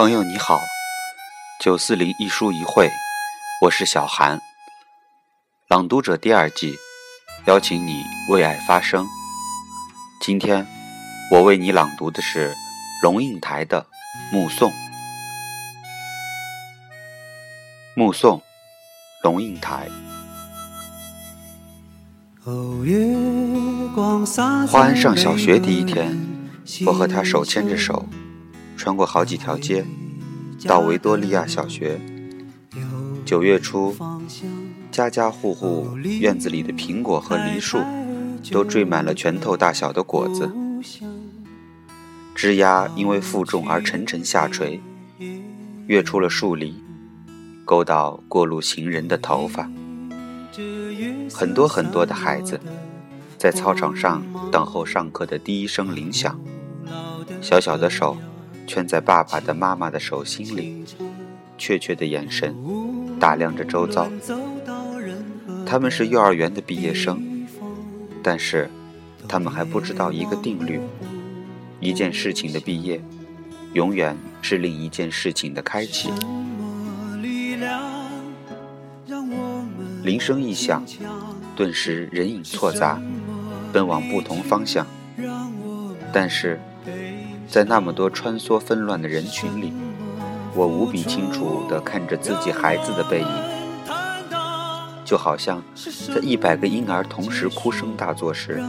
朋友你好，九四零一书一会，我是小韩。朗读者第二季，邀请你为爱发声。今天我为你朗读的是龙应台的《目送》。目送，龙应台。花安上小学第一天，我和他手牵着手。穿过好几条街，到维多利亚小学。九月初，家家户户院子里的苹果和梨树都缀满了拳头大小的果子，枝丫因为负重而沉沉下垂，跃出了树篱，勾到过路行人的头发。很多很多的孩子在操场上等候上课的第一声铃响，小小的手。圈在爸爸的、妈妈的手心里，怯怯的眼神打量着周遭。他们是幼儿园的毕业生，但是他们还不知道一个定律：一件事情的毕业，永远是另一件事情的开启。铃声一响，顿时人影错杂，奔往不同方向。但是。在那么多穿梭纷乱的人群里，我无比清楚地看着自己孩子的背影，就好像在一百个婴儿同时哭声大作时，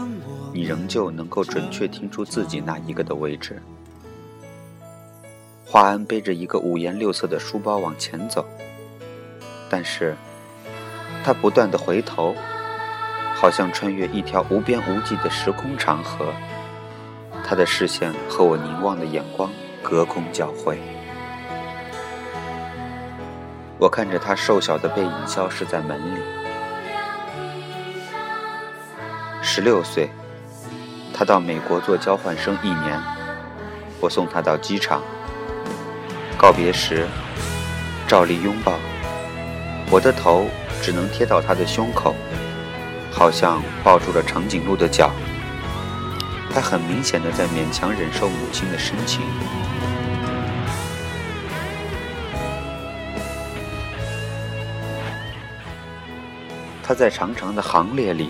你仍旧能够准确听出自己那一个的位置。华安背着一个五颜六色的书包往前走，但是，他不断的回头，好像穿越一条无边无际的时空长河。他的视线和我凝望的眼光隔空交汇，我看着他瘦小的背影消失在门里。十六岁，他到美国做交换生一年，我送他到机场。告别时，照例拥抱，我的头只能贴到他的胸口，好像抱住了长颈鹿的脚。他很明显的在勉强忍受母亲的深情。他在长长的行列里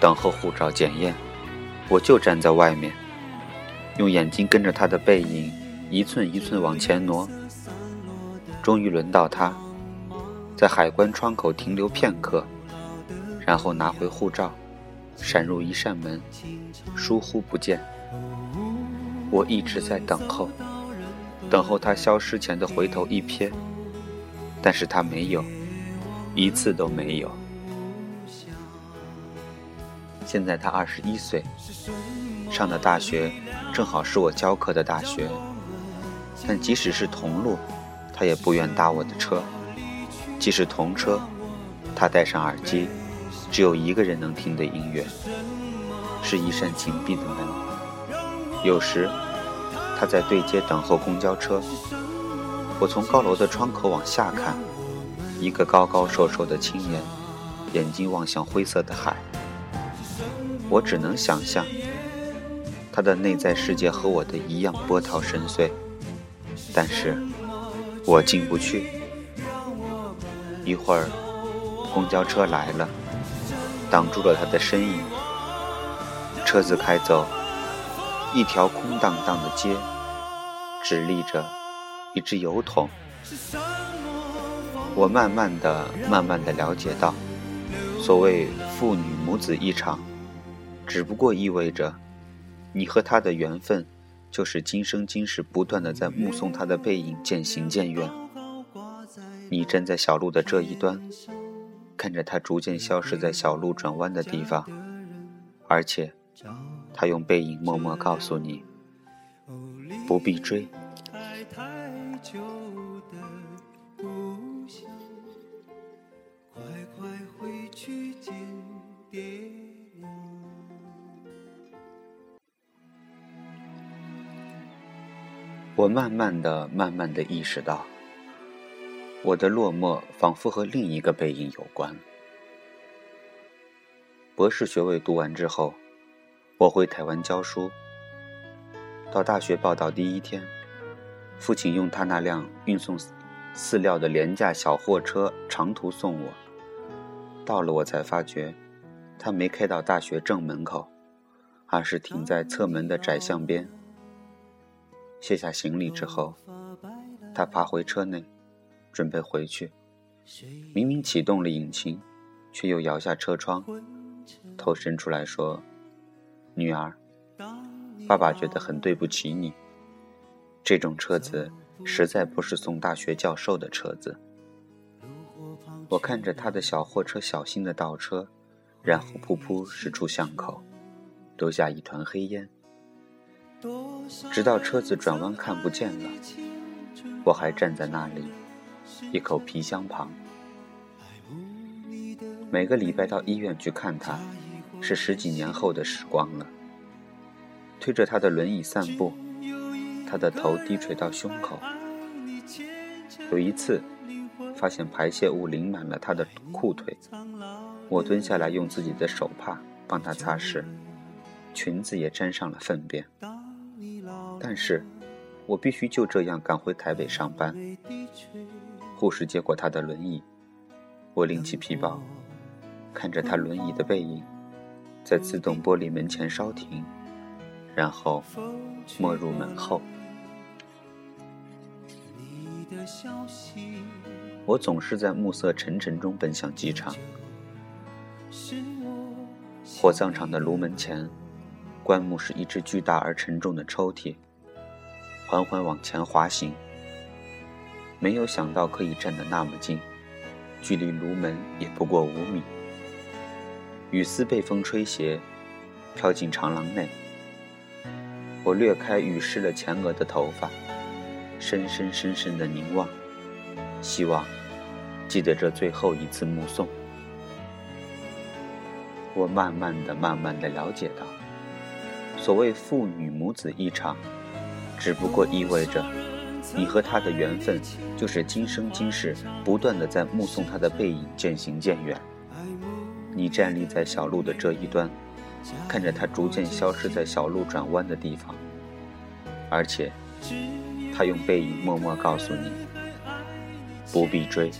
等候护照检验，我就站在外面，用眼睛跟着他的背影一寸一寸往前挪。终于轮到他，在海关窗口停留片刻，然后拿回护照。闪入一扇门，疏忽不见。我一直在等候，等候他消失前的回头一瞥，但是他没有，一次都没有。现在他二十一岁，上的大学正好是我教课的大学，但即使是同路，他也不愿搭我的车；即使同车，他戴上耳机。只有一个人能听的音乐，是一扇紧闭的门。有时，他在对街等候公交车。我从高楼的窗口往下看，一个高高瘦瘦的青年，眼睛望向灰色的海。我只能想象，他的内在世界和我的一样波涛深邃，但是我进不去。一会儿，公交车来了。挡住了他的身影。车子开走，一条空荡荡的街，只立着一只油桶。我慢慢的、慢慢的了解到，所谓父女母子一场，只不过意味着，你和他的缘分，就是今生今世不断的在目送他的背影渐行渐远。你站在小路的这一端。看着他逐渐消失在小路转弯的地方，而且，他用背影默默告诉你：不必追。我慢慢的、慢慢的意识到。我的落寞仿佛和另一个背影有关。博士学位读完之后，我回台湾教书。到大学报道第一天，父亲用他那辆运送饲料的廉价小货车长途送我。到了，我才发觉，他没开到大学正门口，而是停在侧门的窄巷边。卸下行李之后，他爬回车内，准备回去。明明启动了引擎，却又摇下车窗，头伸出来说：“女儿，爸爸觉得很对不起你。”这种车子实在不是送大学教授的车子。我看着他的小货车小心的倒车，然后噗噗驶出巷口，留下一团黑烟。直到车子转弯看不见了，我还站在那里，一口皮箱旁。每个礼拜到医院去看他，是十几年后的时光了。推着他的轮椅散步。他的头低垂到胸口。有一次，发现排泄物淋满了他的裤腿，我蹲下来用自己的手帕帮他擦拭，裙子也沾上了粪便。但是，我必须就这样赶回台北上班。护士接过他的轮椅，我拎起皮包，看着他轮椅的背影，在自动玻璃门前稍停，然后没入门后。我总是在暮色沉沉中奔向机场。火葬场的炉门前，棺木是一只巨大而沉重的抽屉。缓缓往前滑行，没有想到可以站得那么近，距离炉门也不过五米。雨丝被风吹斜，飘进长廊内。我掠开雨湿了前额的头发。深深深深的凝望，希望记得这最后一次目送。我慢慢的、慢慢的了解到，所谓父女母子一场，只不过意味着你和他的缘分，就是今生今世不断的在目送他的背影渐行渐远。你站立在小路的这一端，看着他逐渐消失在小路转弯的地方，而且。他用背影默默告诉你：不必追。